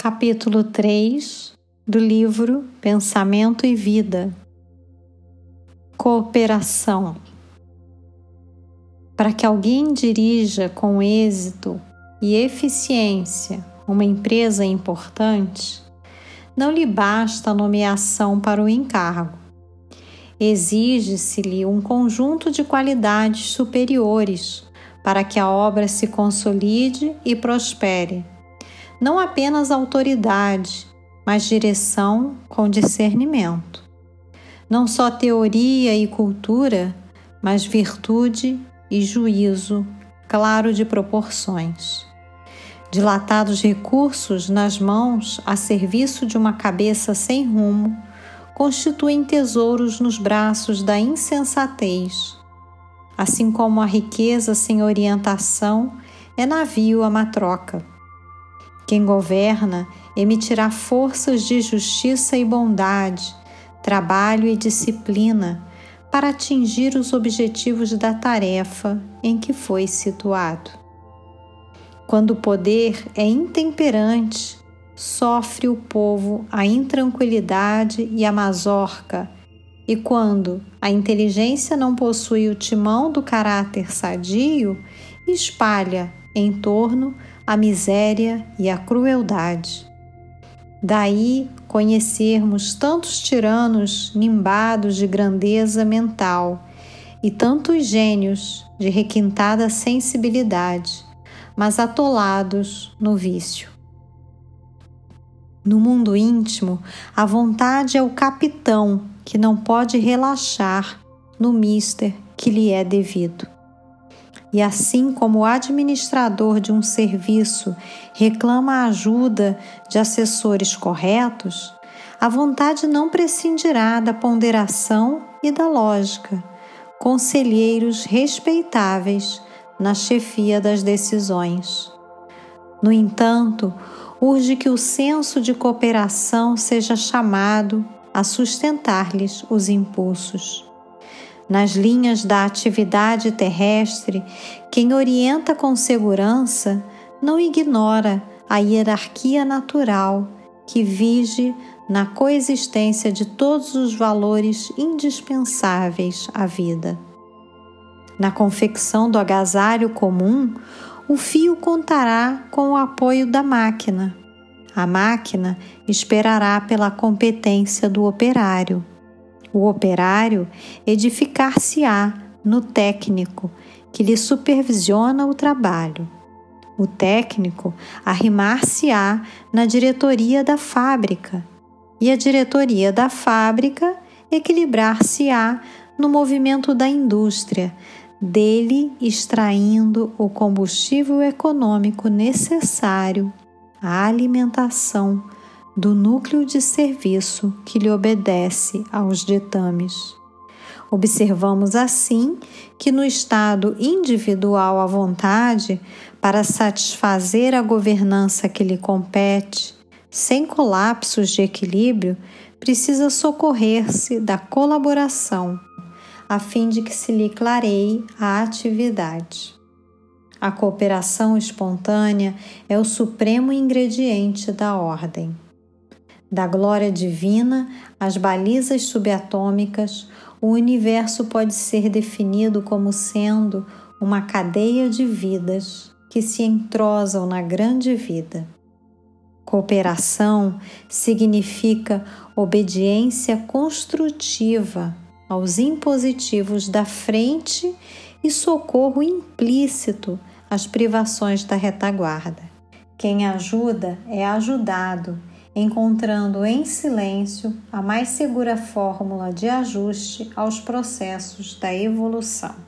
Capítulo 3 do livro Pensamento e Vida. Cooperação. Para que alguém dirija com êxito e eficiência uma empresa importante, não lhe basta a nomeação para o encargo. Exige-se-lhe um conjunto de qualidades superiores para que a obra se consolide e prospere não apenas autoridade, mas direção com discernimento. Não só teoria e cultura, mas virtude e juízo claro de proporções. Dilatados recursos nas mãos a serviço de uma cabeça sem rumo constituem tesouros nos braços da insensatez, assim como a riqueza sem orientação é navio a matroca. Quem governa emitirá forças de justiça e bondade, trabalho e disciplina para atingir os objetivos da tarefa em que foi situado. Quando o poder é intemperante, sofre o povo a intranquilidade e a mazorca, e quando a inteligência não possui o timão do caráter sadio, espalha em torno a miséria e a crueldade. Daí conhecermos tantos tiranos nimbados de grandeza mental e tantos gênios de requintada sensibilidade, mas atolados no vício. No mundo íntimo, a vontade é o capitão que não pode relaxar no mister que lhe é devido. E assim como o administrador de um serviço reclama a ajuda de assessores corretos, a vontade não prescindirá da ponderação e da lógica, conselheiros respeitáveis na chefia das decisões. No entanto, urge que o senso de cooperação seja chamado a sustentar-lhes os impulsos. Nas linhas da atividade terrestre, quem orienta com segurança não ignora a hierarquia natural que vige na coexistência de todos os valores indispensáveis à vida. Na confecção do agasalho comum, o fio contará com o apoio da máquina. A máquina esperará pela competência do operário. O operário edificar-se-á no técnico que lhe supervisiona o trabalho. O técnico arrimar-se-á na diretoria da fábrica e a diretoria da fábrica equilibrar-se-á no movimento da indústria, dele extraindo o combustível econômico necessário à alimentação do núcleo de serviço que lhe obedece aos ditames. Observamos assim que no estado individual à vontade, para satisfazer a governança que lhe compete, sem colapsos de equilíbrio, precisa socorrer-se da colaboração, a fim de que se lhe clareie a atividade. A cooperação espontânea é o supremo ingrediente da ordem da glória divina às balizas subatômicas, o universo pode ser definido como sendo uma cadeia de vidas que se entrosam na grande vida. Cooperação significa obediência construtiva aos impositivos da frente e socorro implícito às privações da retaguarda. Quem ajuda é ajudado encontrando em silêncio a mais segura fórmula de ajuste aos processos da evolução.